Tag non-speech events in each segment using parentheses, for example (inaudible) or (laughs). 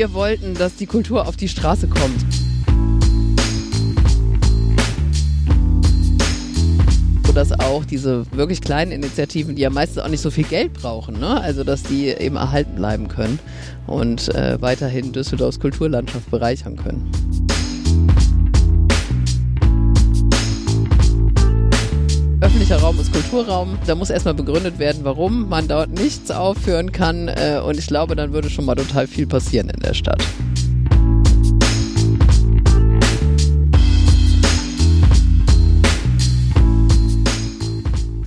wir wollten, dass die Kultur auf die Straße kommt. dass auch diese wirklich kleinen Initiativen, die ja meistens auch nicht so viel Geld brauchen, ne? also dass die eben erhalten bleiben können und äh, weiterhin Düsseldorfs Kulturlandschaft bereichern können. Öffentlicher Raum ist Kulturraum. Da muss erstmal begründet werden, warum man dort nichts aufführen kann. Äh, und ich glaube, dann würde schon mal total viel passieren in der Stadt.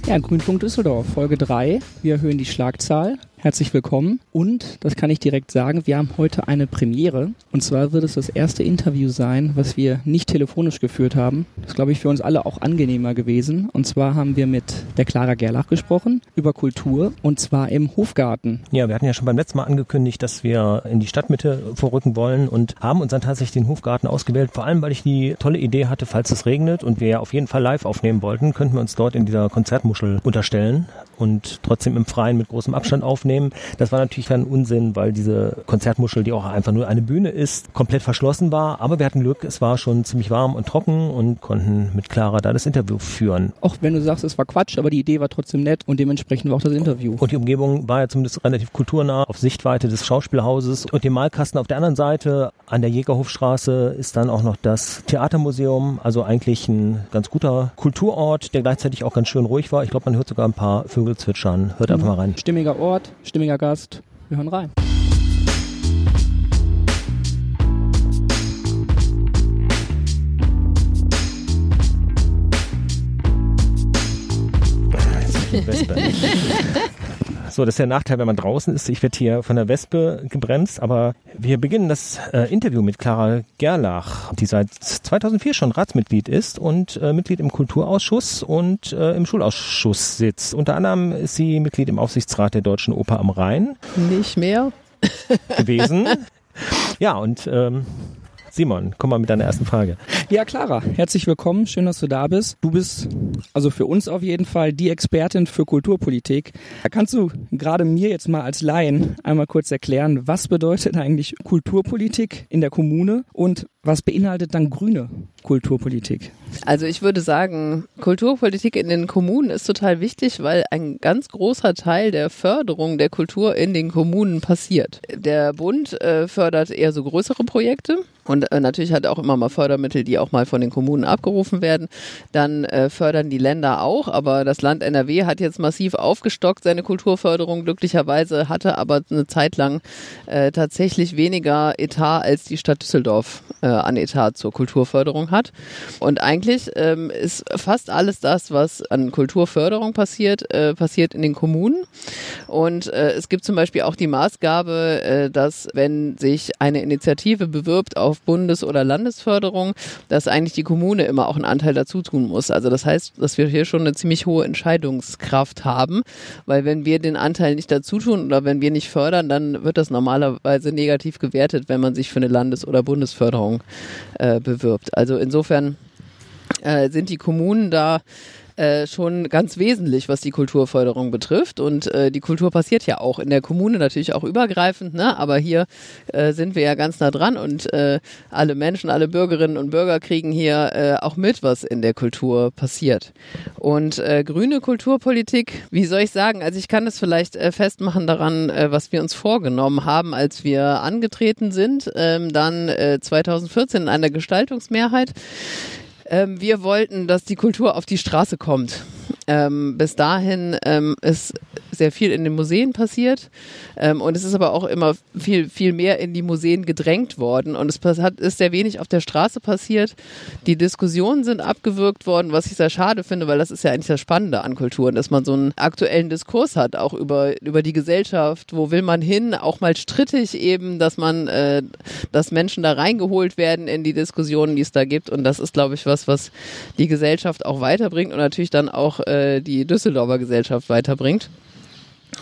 Ja, Grünfunk Düsseldorf, Folge 3. Wir erhöhen die Schlagzahl. Herzlich willkommen. Und, das kann ich direkt sagen, wir haben heute eine Premiere. Und zwar wird es das erste Interview sein, was wir nicht telefonisch geführt haben. Das ist, glaube ich, für uns alle auch angenehmer gewesen. Und zwar haben wir mit der Clara Gerlach gesprochen über Kultur und zwar im Hofgarten. Ja, wir hatten ja schon beim letzten Mal angekündigt, dass wir in die Stadtmitte vorrücken wollen und haben uns dann tatsächlich den Hofgarten ausgewählt. Vor allem, weil ich die tolle Idee hatte, falls es regnet und wir ja auf jeden Fall live aufnehmen wollten, könnten wir uns dort in dieser Konzertmuschel unterstellen und trotzdem im Freien mit großem Abstand aufnehmen aufnehmen. Das war natürlich dann Unsinn, weil diese Konzertmuschel, die auch einfach nur eine Bühne ist, komplett verschlossen war. Aber wir hatten Glück, es war schon ziemlich warm und trocken und konnten mit Clara da das Interview führen. Auch wenn du sagst, es war Quatsch, aber die Idee war trotzdem nett und dementsprechend war auch das Interview. Und die Umgebung war ja zumindest relativ kulturnah auf Sichtweite des Schauspielhauses und dem Malkasten auf der anderen Seite an der Jägerhofstraße ist dann auch noch das Theatermuseum, also eigentlich ein ganz guter Kulturort, der gleichzeitig auch ganz schön ruhig war. Ich glaube, man hört sogar ein paar Vögel zwitschern. Hört einfach mal rein. Stimmiger Ort, stimmiger Gast. Wir hören rein. (laughs) So, das ist der Nachteil, wenn man draußen ist. Ich werde hier von der Wespe gebremst, aber wir beginnen das äh, Interview mit Clara Gerlach, die seit 2004 schon Ratsmitglied ist und äh, Mitglied im Kulturausschuss und äh, im Schulausschuss sitzt. Unter anderem ist sie Mitglied im Aufsichtsrat der Deutschen Oper am Rhein. Nicht mehr. gewesen. (laughs) Ja, und ähm, Simon, komm mal mit deiner ersten Frage. Ja, Clara, herzlich willkommen. Schön, dass du da bist. Du bist also für uns auf jeden Fall die Expertin für Kulturpolitik. Kannst du gerade mir jetzt mal als Laien einmal kurz erklären, was bedeutet eigentlich Kulturpolitik in der Kommune und was beinhaltet dann grüne Kulturpolitik? Also ich würde sagen, Kulturpolitik in den Kommunen ist total wichtig, weil ein ganz großer Teil der Förderung der Kultur in den Kommunen passiert. Der Bund äh, fördert eher so größere Projekte und äh, natürlich hat auch immer mal Fördermittel, die auch mal von den Kommunen abgerufen werden. Dann äh, fördern die Länder auch, aber das Land NRW hat jetzt massiv aufgestockt seine Kulturförderung. Glücklicherweise hatte aber eine Zeit lang äh, tatsächlich weniger Etat als die Stadt Düsseldorf äh, an Etat zur Kulturförderung hat. Und eigentlich ähm, ist fast alles das, was an Kulturförderung passiert, äh, passiert in den Kommunen. Und äh, es gibt zum Beispiel auch die Maßgabe, äh, dass wenn sich eine Initiative bewirbt auf Bundes- oder Landesförderung, dass eigentlich die Kommune immer auch einen Anteil dazu tun muss. Also das heißt, dass wir hier schon eine ziemlich hohe Entscheidungskraft haben, weil wenn wir den Anteil nicht dazu tun oder wenn wir nicht fördern, dann wird das normalerweise negativ gewertet, wenn man sich für eine Landes- oder Bundesförderung äh, bewirbt. Also insofern äh, sind die Kommunen da äh, schon ganz wesentlich, was die Kulturförderung betrifft. Und äh, die Kultur passiert ja auch in der Kommune, natürlich auch übergreifend, ne? aber hier äh, sind wir ja ganz nah dran und äh, alle Menschen, alle Bürgerinnen und Bürger kriegen hier äh, auch mit, was in der Kultur passiert. Und äh, grüne Kulturpolitik, wie soll ich sagen, also ich kann es vielleicht äh, festmachen daran, äh, was wir uns vorgenommen haben, als wir angetreten sind, ähm, dann äh, 2014 in einer Gestaltungsmehrheit. Ähm, wir wollten, dass die Kultur auf die Straße kommt. Ähm, bis dahin ähm, ist sehr viel in den Museen passiert. Ähm, und es ist aber auch immer viel, viel mehr in die Museen gedrängt worden. Und es hat, ist sehr wenig auf der Straße passiert. Die Diskussionen sind abgewürgt worden, was ich sehr schade finde, weil das ist ja eigentlich das Spannende an Kulturen, dass man so einen aktuellen Diskurs hat, auch über, über die Gesellschaft, wo will man hin, auch mal strittig eben, dass man, äh, dass Menschen da reingeholt werden in die Diskussionen, die es da gibt. Und das ist, glaube ich, was, was die Gesellschaft auch weiterbringt und natürlich dann auch äh, die Düsseldorfer Gesellschaft weiterbringt.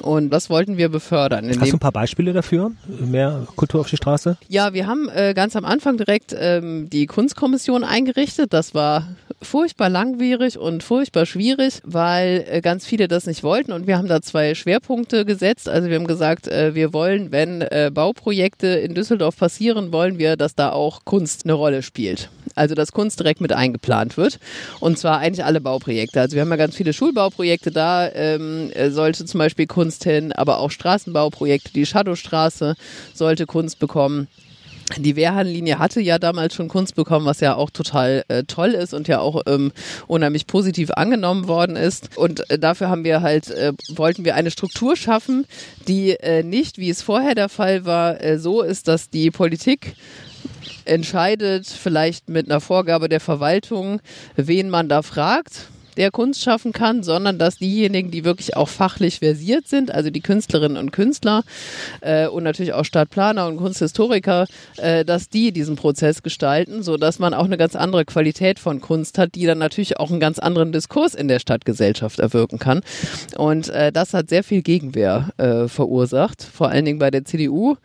Und das wollten wir befördern. Hast du ein paar Beispiele dafür? Mehr Kultur auf die Straße? Ja, wir haben äh, ganz am Anfang direkt ähm, die Kunstkommission eingerichtet. Das war furchtbar langwierig und furchtbar schwierig, weil äh, ganz viele das nicht wollten und wir haben da zwei Schwerpunkte gesetzt. Also wir haben gesagt, äh, wir wollen, wenn äh, Bauprojekte in Düsseldorf passieren, wollen wir, dass da auch Kunst eine Rolle spielt. Also dass Kunst direkt mit eingeplant wird. Und zwar eigentlich alle Bauprojekte. Also wir haben ja ganz viele Schulbauprojekte da, ähm, sollte zum Beispiel Kunst hin, aber auch Straßenbauprojekte, die Shadowstraße sollte Kunst bekommen. Die Wehrhahnlinie hatte ja damals schon Kunst bekommen, was ja auch total äh, toll ist und ja auch ähm, unheimlich positiv angenommen worden ist. Und äh, dafür haben wir halt, äh, wollten wir eine Struktur schaffen, die äh, nicht, wie es vorher der Fall war, äh, so ist, dass die Politik entscheidet, vielleicht mit einer Vorgabe der Verwaltung, wen man da fragt der Kunst schaffen kann, sondern dass diejenigen, die wirklich auch fachlich versiert sind, also die Künstlerinnen und Künstler äh, und natürlich auch Stadtplaner und Kunsthistoriker, äh, dass die diesen Prozess gestalten, so dass man auch eine ganz andere Qualität von Kunst hat, die dann natürlich auch einen ganz anderen Diskurs in der Stadtgesellschaft erwirken kann. Und äh, das hat sehr viel Gegenwehr äh, verursacht, vor allen Dingen bei der CDU,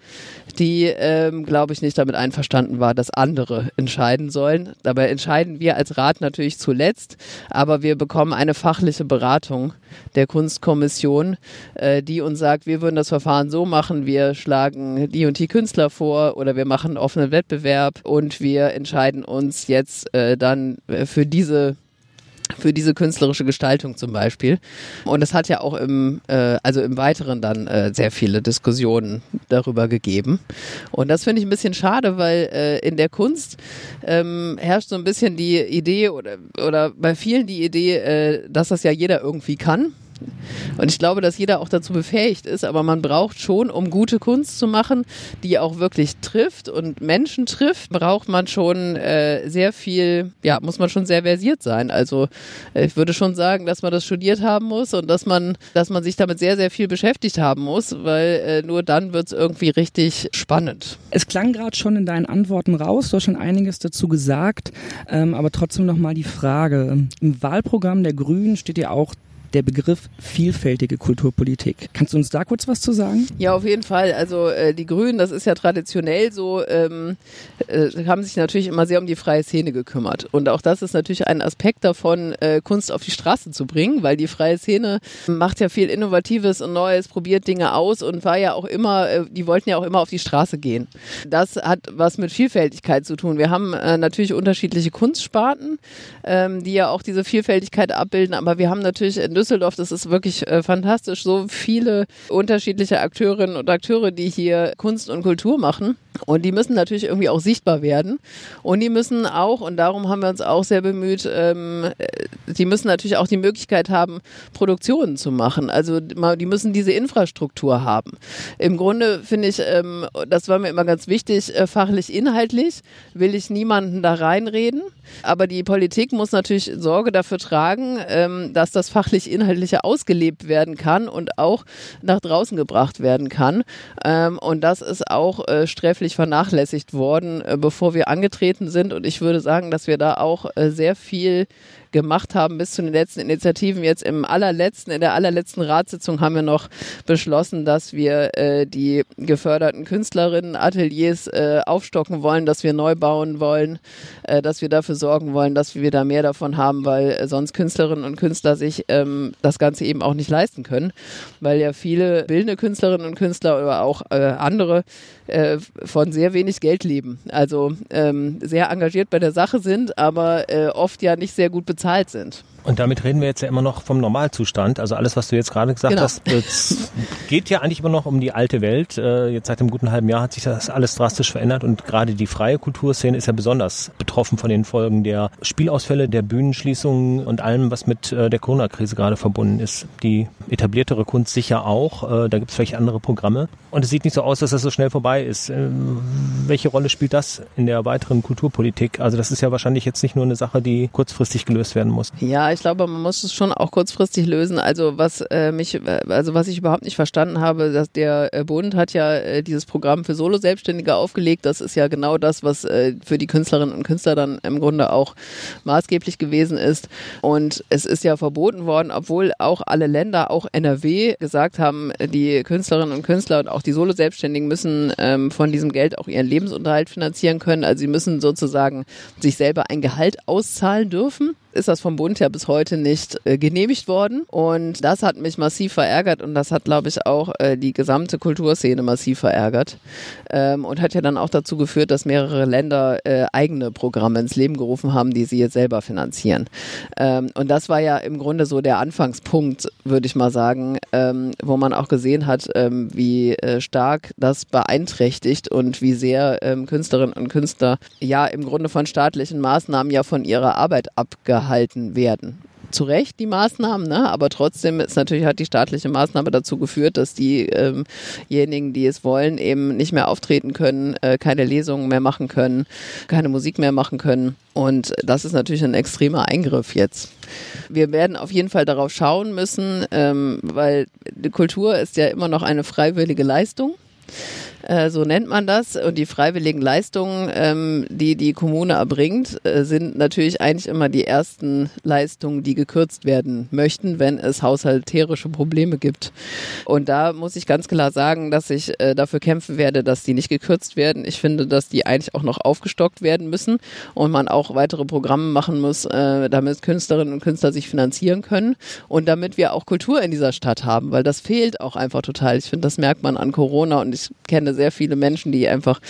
die, ähm, glaube ich, nicht damit einverstanden war, dass andere entscheiden sollen. Dabei entscheiden wir als Rat natürlich zuletzt, aber wir bekommen eine fachliche Beratung der Kunstkommission, äh, die uns sagt, wir würden das Verfahren so machen, wir schlagen die und die Künstler vor oder wir machen offenen Wettbewerb und wir entscheiden uns jetzt äh, dann äh, für diese für diese künstlerische Gestaltung zum Beispiel. Und es hat ja auch im, äh, also im Weiteren dann äh, sehr viele Diskussionen darüber gegeben. Und das finde ich ein bisschen schade, weil äh, in der Kunst ähm, herrscht so ein bisschen die Idee oder, oder bei vielen die Idee, äh, dass das ja jeder irgendwie kann. Und ich glaube, dass jeder auch dazu befähigt ist, aber man braucht schon, um gute Kunst zu machen, die auch wirklich trifft und Menschen trifft, braucht man schon äh, sehr viel, ja, muss man schon sehr versiert sein. Also äh, ich würde schon sagen, dass man das studiert haben muss und dass man, dass man sich damit sehr, sehr viel beschäftigt haben muss, weil äh, nur dann wird es irgendwie richtig spannend. Es klang gerade schon in deinen Antworten raus, du hast schon einiges dazu gesagt, ähm, aber trotzdem nochmal die Frage. Im Wahlprogramm der Grünen steht ja auch der Begriff vielfältige Kulturpolitik. Kannst du uns da kurz was zu sagen? Ja, auf jeden Fall. Also äh, die Grünen, das ist ja traditionell so, ähm, äh, haben sich natürlich immer sehr um die freie Szene gekümmert. Und auch das ist natürlich ein Aspekt davon, äh, Kunst auf die Straße zu bringen, weil die freie Szene macht ja viel Innovatives und Neues, probiert Dinge aus und war ja auch immer, äh, die wollten ja auch immer auf die Straße gehen. Das hat was mit Vielfältigkeit zu tun. Wir haben äh, natürlich unterschiedliche Kunstsparten, ähm, die ja auch diese Vielfältigkeit abbilden, aber wir haben natürlich in Düsseldorf, das ist wirklich äh, fantastisch, so viele unterschiedliche Akteurinnen und Akteure, die hier Kunst und Kultur machen. Und die müssen natürlich irgendwie auch sichtbar werden. Und die müssen auch, und darum haben wir uns auch sehr bemüht, ähm, äh, die müssen natürlich auch die Möglichkeit haben, Produktionen zu machen. Also die müssen diese Infrastruktur haben. Im Grunde finde ich, ähm, das war mir immer ganz wichtig, äh, fachlich, inhaltlich will ich niemanden da reinreden. Aber die Politik muss natürlich Sorge dafür tragen, ähm, dass das fachlich Inhaltliche ausgelebt werden kann und auch nach draußen gebracht werden kann. Ähm, und das ist auch äh, sträflich vernachlässigt worden, äh, bevor wir angetreten sind. Und ich würde sagen, dass wir da auch äh, sehr viel gemacht haben bis zu den letzten Initiativen. Jetzt im allerletzten, in der allerletzten Ratssitzung haben wir noch beschlossen, dass wir äh, die geförderten Künstlerinnen Ateliers äh, aufstocken wollen, dass wir neu bauen wollen, äh, dass wir dafür sorgen wollen, dass wir da mehr davon haben, weil äh, sonst Künstlerinnen und Künstler sich ähm, das Ganze eben auch nicht leisten können, weil ja viele bildende Künstlerinnen und Künstler oder auch äh, andere äh, von sehr wenig Geld leben. Also ähm, sehr engagiert bei der Sache sind, aber oft ja nicht sehr gut bezahlt sind. Und damit reden wir jetzt ja immer noch vom Normalzustand. Also alles, was du jetzt gerade gesagt genau. hast, geht ja eigentlich immer noch um die alte Welt. Äh, jetzt seit einem guten halben Jahr hat sich das alles drastisch verändert und gerade die freie Kulturszene ist ja besonders betroffen von den Folgen der Spielausfälle, der Bühnenschließungen und allem, was mit äh, der Corona-Krise gerade verbunden ist. Die etabliertere Kunst sicher auch. Äh, da gibt es vielleicht andere Programme. Und es sieht nicht so aus, dass das so schnell vorbei ist. Welche Rolle spielt das in der weiteren Kulturpolitik? Also das ist ja wahrscheinlich jetzt nicht nur eine Sache, die kurzfristig gelöst werden muss. Ja, ich glaube, man muss es schon auch kurzfristig lösen. Also was äh, mich, also was ich überhaupt nicht verstanden habe, dass der äh, Bund hat ja äh, dieses Programm für Solo-Selbstständige aufgelegt. Das ist ja genau das, was äh, für die Künstlerinnen und Künstler dann im Grunde auch maßgeblich gewesen ist. Und es ist ja verboten worden, obwohl auch alle Länder, auch NRW, gesagt haben, die Künstlerinnen und Künstler und auch die Solo-Selbstständigen müssen ähm, von diesem Geld auch ihren Lebensunterhalt finanzieren können. Also sie müssen sozusagen sich selber ein Gehalt auszahlen dürfen ist das vom Bund ja bis heute nicht äh, genehmigt worden. Und das hat mich massiv verärgert und das hat, glaube ich, auch äh, die gesamte Kulturszene massiv verärgert. Ähm, und hat ja dann auch dazu geführt, dass mehrere Länder äh, eigene Programme ins Leben gerufen haben, die sie jetzt selber finanzieren. Ähm, und das war ja im Grunde so der Anfangspunkt, würde ich mal sagen, ähm, wo man auch gesehen hat, ähm, wie äh, stark das beeinträchtigt und wie sehr ähm, Künstlerinnen und Künstler ja im Grunde von staatlichen Maßnahmen ja von ihrer Arbeit abgehalten werden zu Recht die Maßnahmen, ne? aber trotzdem ist natürlich hat die staatliche Maßnahme dazu geführt, dass diejenigen, ähm die es wollen, eben nicht mehr auftreten können, äh, keine Lesungen mehr machen können, keine Musik mehr machen können. Und das ist natürlich ein extremer Eingriff jetzt. Wir werden auf jeden Fall darauf schauen müssen, ähm, weil die Kultur ist ja immer noch eine freiwillige Leistung. Äh, so nennt man das. Und die freiwilligen Leistungen, ähm, die die Kommune erbringt, äh, sind natürlich eigentlich immer die ersten Leistungen, die gekürzt werden möchten, wenn es haushalterische Probleme gibt. Und da muss ich ganz klar sagen, dass ich äh, dafür kämpfen werde, dass die nicht gekürzt werden. Ich finde, dass die eigentlich auch noch aufgestockt werden müssen und man auch weitere Programme machen muss, äh, damit Künstlerinnen und Künstler sich finanzieren können und damit wir auch Kultur in dieser Stadt haben, weil das fehlt auch einfach total. Ich finde, das merkt man an Corona und ich kenne sehr viele Menschen, die einfach,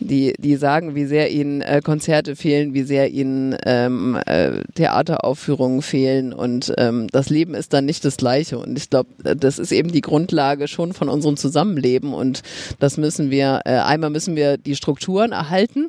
die, die sagen, wie sehr ihnen äh, Konzerte fehlen, wie sehr ihnen ähm, äh, Theateraufführungen fehlen. Und ähm, das Leben ist dann nicht das gleiche. Und ich glaube, das ist eben die Grundlage schon von unserem Zusammenleben. Und das müssen wir, äh, einmal müssen wir die Strukturen erhalten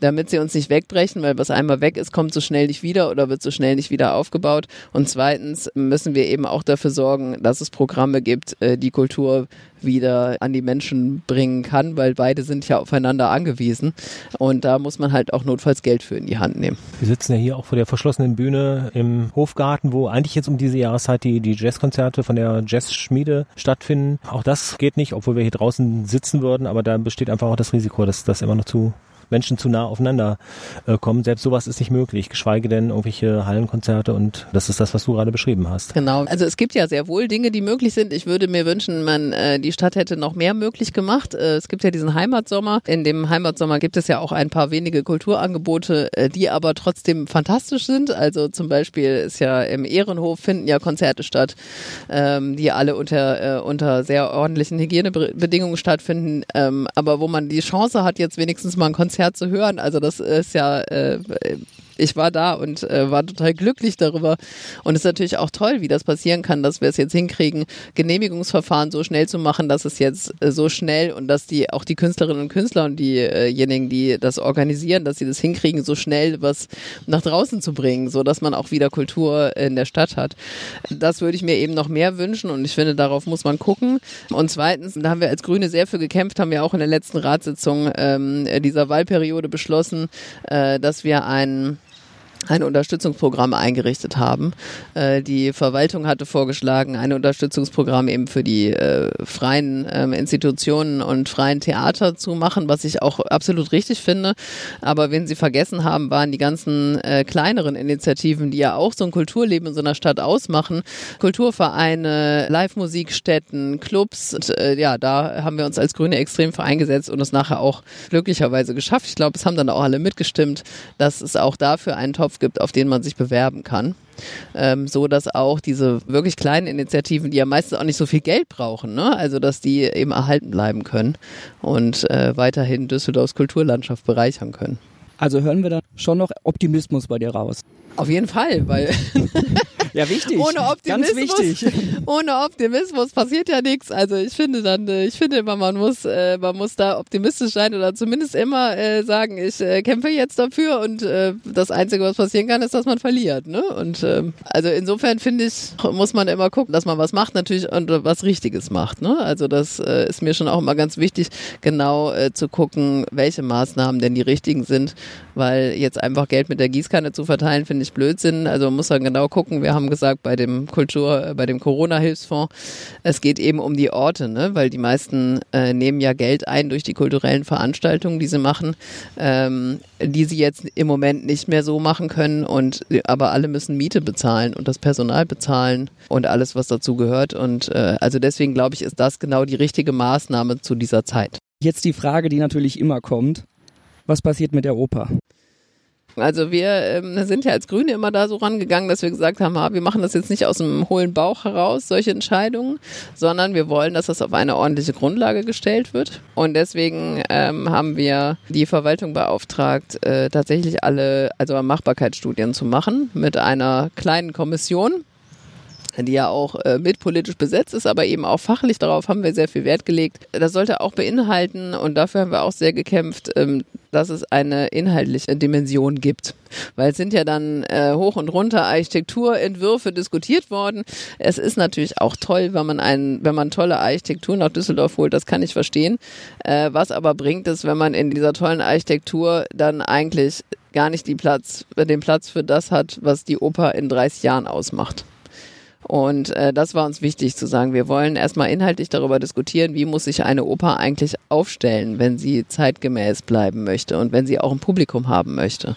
damit sie uns nicht wegbrechen, weil was einmal weg ist, kommt so schnell nicht wieder oder wird so schnell nicht wieder aufgebaut. Und zweitens müssen wir eben auch dafür sorgen, dass es Programme gibt, äh, die Kultur wieder an die Menschen bringen kann, weil beide sind ja aufeinander angewiesen. Und da muss man halt auch notfalls Geld für in die Hand nehmen. Wir sitzen ja hier auch vor der verschlossenen Bühne im Hofgarten, wo eigentlich jetzt um diese Jahreszeit die, die Jazzkonzerte von der Jazzschmiede stattfinden. Auch das geht nicht, obwohl wir hier draußen sitzen würden, aber da besteht einfach auch das Risiko, dass das immer noch zu Menschen zu nah aufeinander äh, kommen. Selbst sowas ist nicht möglich, geschweige denn irgendwelche Hallenkonzerte und das ist das, was du gerade beschrieben hast. Genau. Also es gibt ja sehr wohl Dinge, die möglich sind. Ich würde mir wünschen, man äh, die Stadt hätte noch mehr möglich gemacht. Äh, es gibt ja diesen Heimatsommer. In dem Heimatsommer gibt es ja auch ein paar wenige Kulturangebote, äh, die aber trotzdem fantastisch sind. Also zum Beispiel ist ja im Ehrenhof finden ja Konzerte statt, ähm, die alle unter, äh, unter sehr ordentlichen Hygienebedingungen stattfinden, ähm, aber wo man die Chance hat, jetzt wenigstens mal ein Konzert Konzert zu hören. Also das ist ja äh, ich war da und äh, war total glücklich darüber. Und es ist natürlich auch toll, wie das passieren kann, dass wir es jetzt hinkriegen, Genehmigungsverfahren so schnell zu machen, dass es jetzt äh, so schnell und dass die auch die Künstlerinnen und Künstler und diejenigen, die das organisieren, dass sie das hinkriegen, so schnell was nach draußen zu bringen, so dass man auch wieder Kultur in der Stadt hat. Das würde ich mir eben noch mehr wünschen und ich finde, darauf muss man gucken. Und zweitens, da haben wir als Grüne sehr für gekämpft, haben wir auch in der letzten Ratssitzung ähm, dieser Wahlperiode beschlossen, äh, dass wir einen ein Unterstützungsprogramm eingerichtet haben. Äh, die Verwaltung hatte vorgeschlagen, ein Unterstützungsprogramm eben für die äh, freien ähm, Institutionen und freien Theater zu machen, was ich auch absolut richtig finde. Aber wenn sie vergessen haben, waren die ganzen äh, kleineren Initiativen, die ja auch so ein Kulturleben in so einer Stadt ausmachen, Kulturvereine, Live-Musikstätten, Clubs. Und, äh, ja, da haben wir uns als Grüne extrem für eingesetzt und es nachher auch glücklicherweise geschafft. Ich glaube, es haben dann auch alle mitgestimmt, dass es auch dafür einen Topf gibt, auf den man sich bewerben kann. Ähm, so dass auch diese wirklich kleinen Initiativen, die ja meistens auch nicht so viel Geld brauchen, ne? also dass die eben erhalten bleiben können und äh, weiterhin Düsseldorfs Kulturlandschaft bereichern können. Also hören wir da schon noch Optimismus bei dir raus. Auf jeden Fall, weil (laughs) ja wichtig, ohne Optimismus, ganz wichtig. (laughs) ohne Optimismus passiert ja nichts. Also ich finde dann, äh, ich finde immer, man muss, äh, man muss da optimistisch sein oder zumindest immer äh, sagen, ich äh, kämpfe jetzt dafür und das Einzige, was passieren kann, ist, dass man verliert. Ne? Und ähm, also insofern finde ich, muss man immer gucken, dass man was macht natürlich und was Richtiges macht. Ne? Also das ist mir schon auch immer ganz wichtig, genau zu gucken, welche Maßnahmen denn die richtigen sind, weil jetzt einfach Geld mit der Gießkanne zu verteilen, finde ich Blödsinn. Also man muss dann genau gucken. Wir haben gesagt, bei dem Kultur, äh, bei dem Corona-Hilfsfonds, es geht eben um die Orte, ne? weil die meisten äh, nehmen ja Geld ein durch die kulturellen Veranstaltungen, die sie machen, ähm, die sie jetzt im Moment nicht mehr so machen können. Und aber alle müssen Miete bezahlen und das Personal bezahlen und alles, was dazu gehört. Und äh, also deswegen glaube ich, ist das genau die richtige Maßnahme zu dieser Zeit. Jetzt die Frage, die natürlich immer kommt. Was passiert mit der Oper? Also wir ähm, sind ja als Grüne immer da so rangegangen, dass wir gesagt haben, wir machen das jetzt nicht aus dem hohlen Bauch heraus, solche Entscheidungen, sondern wir wollen, dass das auf eine ordentliche Grundlage gestellt wird. Und deswegen ähm, haben wir die Verwaltung beauftragt, äh, tatsächlich alle, also Machbarkeitsstudien zu machen mit einer kleinen Kommission die ja auch äh, mit politisch besetzt ist, aber eben auch fachlich. Darauf haben wir sehr viel Wert gelegt. Das sollte auch beinhalten, und dafür haben wir auch sehr gekämpft, ähm, dass es eine inhaltliche Dimension gibt. Weil es sind ja dann äh, hoch und runter Architekturentwürfe diskutiert worden. Es ist natürlich auch toll, wenn man einen, wenn man tolle Architektur nach Düsseldorf holt, das kann ich verstehen. Äh, was aber bringt es, wenn man in dieser tollen Architektur dann eigentlich gar nicht die Platz, den Platz für das hat, was die Oper in 30 Jahren ausmacht. Und äh, das war uns wichtig zu sagen. Wir wollen erstmal inhaltlich darüber diskutieren, wie muss sich eine Oper eigentlich aufstellen, wenn sie zeitgemäß bleiben möchte und wenn sie auch ein Publikum haben möchte.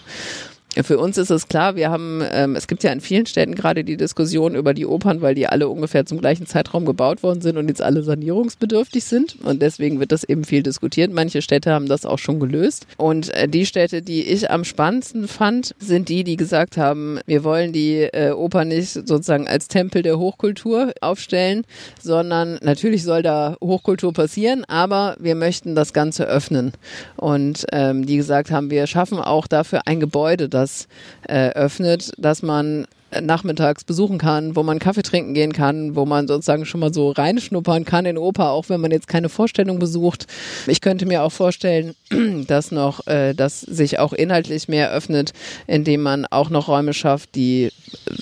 Für uns ist es klar, wir haben, ähm, es gibt ja in vielen Städten gerade die Diskussion über die Opern, weil die alle ungefähr zum gleichen Zeitraum gebaut worden sind und jetzt alle sanierungsbedürftig sind. Und deswegen wird das eben viel diskutiert. Manche Städte haben das auch schon gelöst. Und äh, die Städte, die ich am spannendsten fand, sind die, die gesagt haben, wir wollen die äh, Oper nicht sozusagen als Tempel der Hochkultur aufstellen, sondern natürlich soll da Hochkultur passieren, aber wir möchten das Ganze öffnen. Und ähm, die gesagt haben, wir schaffen auch dafür ein Gebäude, das das äh, öffnet, dass man nachmittags besuchen kann, wo man Kaffee trinken gehen kann, wo man sozusagen schon mal so reinschnuppern kann in Oper, auch wenn man jetzt keine Vorstellung besucht. Ich könnte mir auch vorstellen, (clears throat) dass noch, äh, dass sich auch inhaltlich mehr öffnet, indem man auch noch Räume schafft, die äh,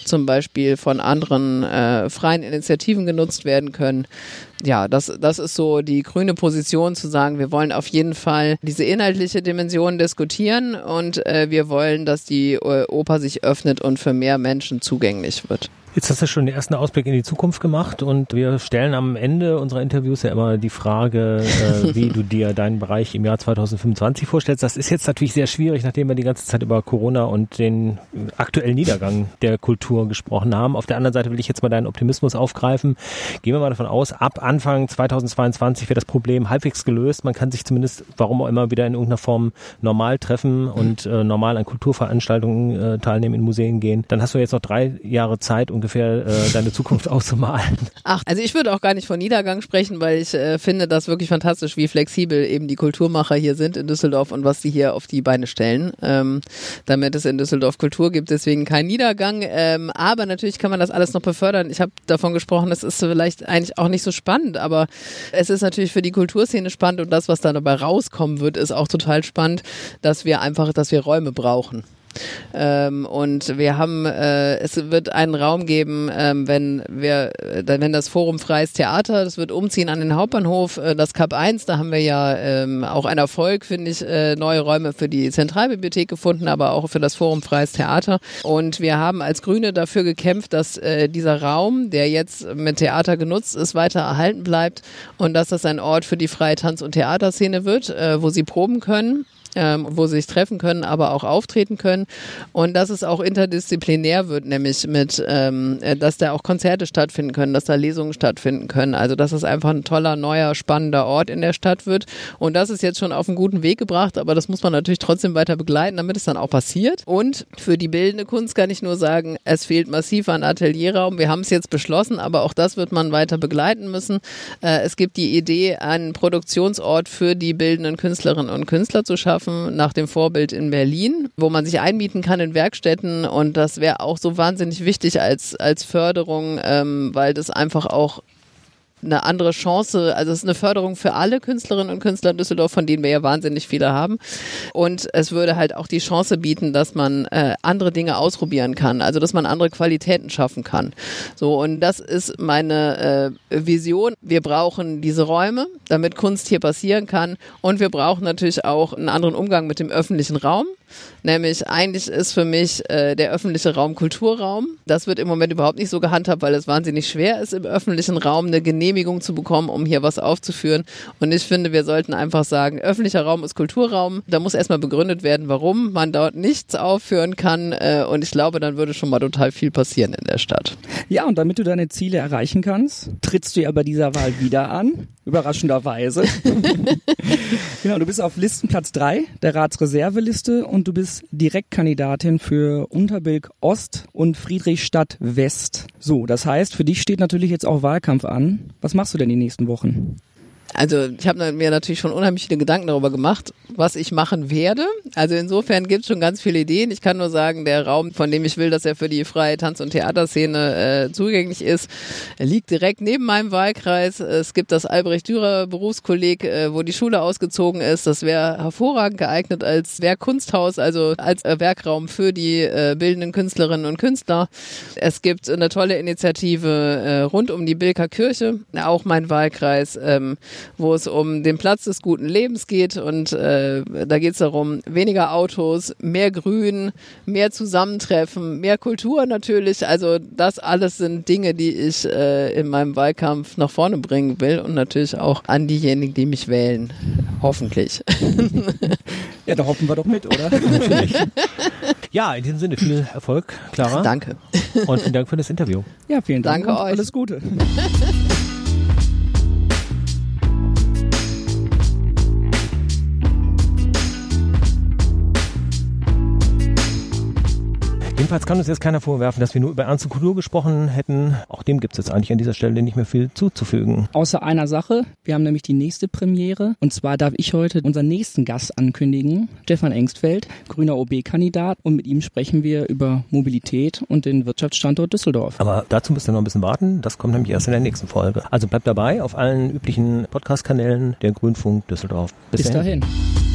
zum Beispiel von anderen äh, freien Initiativen genutzt werden können ja, das, das ist so die grüne Position zu sagen, wir wollen auf jeden Fall diese inhaltliche Dimension diskutieren und äh, wir wollen, dass die äh, Oper sich öffnet und für mehr Menschen zugänglich wird. Jetzt hast du schon den ersten Ausblick in die Zukunft gemacht und wir stellen am Ende unserer Interviews ja immer die Frage, äh, wie du dir deinen Bereich im Jahr 2025 vorstellst. Das ist jetzt natürlich sehr schwierig, nachdem wir die ganze Zeit über Corona und den aktuellen Niedergang der Kultur gesprochen haben. Auf der anderen Seite will ich jetzt mal deinen Optimismus aufgreifen. Gehen wir mal davon aus, ab Anfang 2022 wird das Problem halbwegs gelöst. Man kann sich zumindest, warum auch immer, wieder in irgendeiner Form normal treffen und äh, normal an Kulturveranstaltungen äh, teilnehmen, in Museen gehen. Dann hast du jetzt noch drei Jahre Zeit, um ungefähr äh, deine Zukunft (laughs) auszumalen? Ach, also ich würde auch gar nicht von Niedergang sprechen, weil ich äh, finde das wirklich fantastisch, wie flexibel eben die Kulturmacher hier sind in Düsseldorf und was sie hier auf die Beine stellen, ähm, damit es in Düsseldorf Kultur gibt. Deswegen kein Niedergang, ähm, aber natürlich kann man das alles noch befördern. Ich habe davon gesprochen, es ist vielleicht eigentlich auch nicht so spannend, aber es ist natürlich für die Kulturszene spannend und das, was da dabei rauskommen wird, ist auch total spannend, dass wir einfach, dass wir Räume brauchen. Ähm, und wir haben, äh, es wird einen Raum geben, ähm, wenn wir, äh, wenn das Forum Freies Theater, das wird umziehen an den Hauptbahnhof, äh, das Cup 1, da haben wir ja ähm, auch ein Erfolg, finde ich, äh, neue Räume für die Zentralbibliothek gefunden, aber auch für das Forum Freies Theater. Und wir haben als Grüne dafür gekämpft, dass äh, dieser Raum, der jetzt mit Theater genutzt ist, weiter erhalten bleibt und dass das ein Ort für die freie Tanz- und Theaterszene wird, äh, wo sie proben können ähm, wo sie sich treffen können, aber auch auftreten können. Und dass es auch interdisziplinär wird, nämlich mit, ähm, äh, dass da auch Konzerte stattfinden können, dass da Lesungen stattfinden können. Also dass es einfach ein toller, neuer, spannender Ort in der Stadt wird. Und das ist jetzt schon auf einen guten Weg gebracht, aber das muss man natürlich trotzdem weiter begleiten, damit es dann auch passiert. Und für die bildende Kunst kann ich nur sagen, es fehlt massiv an Atelierraum. Wir haben es jetzt beschlossen, aber auch das wird man weiter begleiten müssen. Äh, es gibt die Idee, einen Produktionsort für die bildenden Künstlerinnen und Künstler zu schaffen schaffen, nach dem Vorbild in Berlin, wo man sich einmieten kann in Werkstätten. Und das wäre auch so wahnsinnig wichtig als, als Förderung, ähm, weil das einfach auch eine andere Chance, also es ist eine Förderung für alle Künstlerinnen und Künstler in Düsseldorf, von denen wir ja wahnsinnig viele haben. Und es würde halt auch die Chance bieten, dass man äh, andere Dinge ausprobieren kann, also dass man andere Qualitäten schaffen kann. So, und das ist meine äh, Vision. Wir brauchen diese Räume, damit Kunst hier passieren kann. Und wir brauchen natürlich auch einen anderen Umgang mit dem öffentlichen Raum. Nämlich eigentlich ist für mich äh, der öffentliche Raum Kulturraum. Das wird im Moment überhaupt nicht so gehandhabt, weil es wahnsinnig schwer ist, im öffentlichen Raum eine Genehmigung zu bekommen, um hier was aufzuführen. Und ich finde, wir sollten einfach sagen, öffentlicher Raum ist Kulturraum. Da muss erstmal begründet werden, warum man dort nichts aufführen kann. Äh, und ich glaube, dann würde schon mal total viel passieren in der Stadt. Ja, und damit du deine Ziele erreichen kannst, trittst du ja bei dieser Wahl wieder an. Überraschenderweise. (laughs) genau, du bist auf Listenplatz drei der Ratsreserveliste und und du bist Direktkandidatin für Unterbilk Ost und Friedrichstadt West. So, das heißt, für dich steht natürlich jetzt auch Wahlkampf an. Was machst du denn die nächsten Wochen? Also ich habe mir natürlich schon unheimlich viele Gedanken darüber gemacht, was ich machen werde. Also insofern gibt es schon ganz viele Ideen. Ich kann nur sagen, der Raum, von dem ich will, dass er für die freie Tanz- und Theaterszene äh, zugänglich ist, liegt direkt neben meinem Wahlkreis. Es gibt das Albrecht-Dürer Berufskolleg, äh, wo die Schule ausgezogen ist. Das wäre hervorragend geeignet als Werkkunsthaus, also als äh, Werkraum für die äh, bildenden Künstlerinnen und Künstler. Es gibt eine tolle Initiative äh, rund um die Bilker Kirche, auch mein Wahlkreis. Ähm, wo es um den Platz des guten Lebens geht. Und äh, da geht es darum, weniger Autos, mehr Grün, mehr Zusammentreffen, mehr Kultur natürlich. Also das alles sind Dinge, die ich äh, in meinem Wahlkampf nach vorne bringen will und natürlich auch an diejenigen, die mich wählen. Hoffentlich. (laughs) ja, da hoffen wir doch mit, oder? (laughs) Natürlich. Ja, in diesem Sinne viel Erfolg, Clara. Danke. Und vielen Dank für das Interview. Ja, vielen Dank. Danke euch. Alles Gute. (laughs) Jedenfalls kann uns jetzt keiner vorwerfen, dass wir nur über ernste Kultur gesprochen hätten. Auch dem gibt es jetzt eigentlich an dieser Stelle nicht mehr viel zuzufügen. Außer einer Sache. Wir haben nämlich die nächste Premiere. Und zwar darf ich heute unseren nächsten Gast ankündigen. Stefan Engstfeld, grüner OB-Kandidat. Und mit ihm sprechen wir über Mobilität und den Wirtschaftsstandort Düsseldorf. Aber dazu müsst ihr noch ein bisschen warten. Das kommt nämlich erst in der nächsten Folge. Also bleibt dabei auf allen üblichen Podcast-Kanälen der Grünfunk Düsseldorf. Bis, Bis dahin. dahin.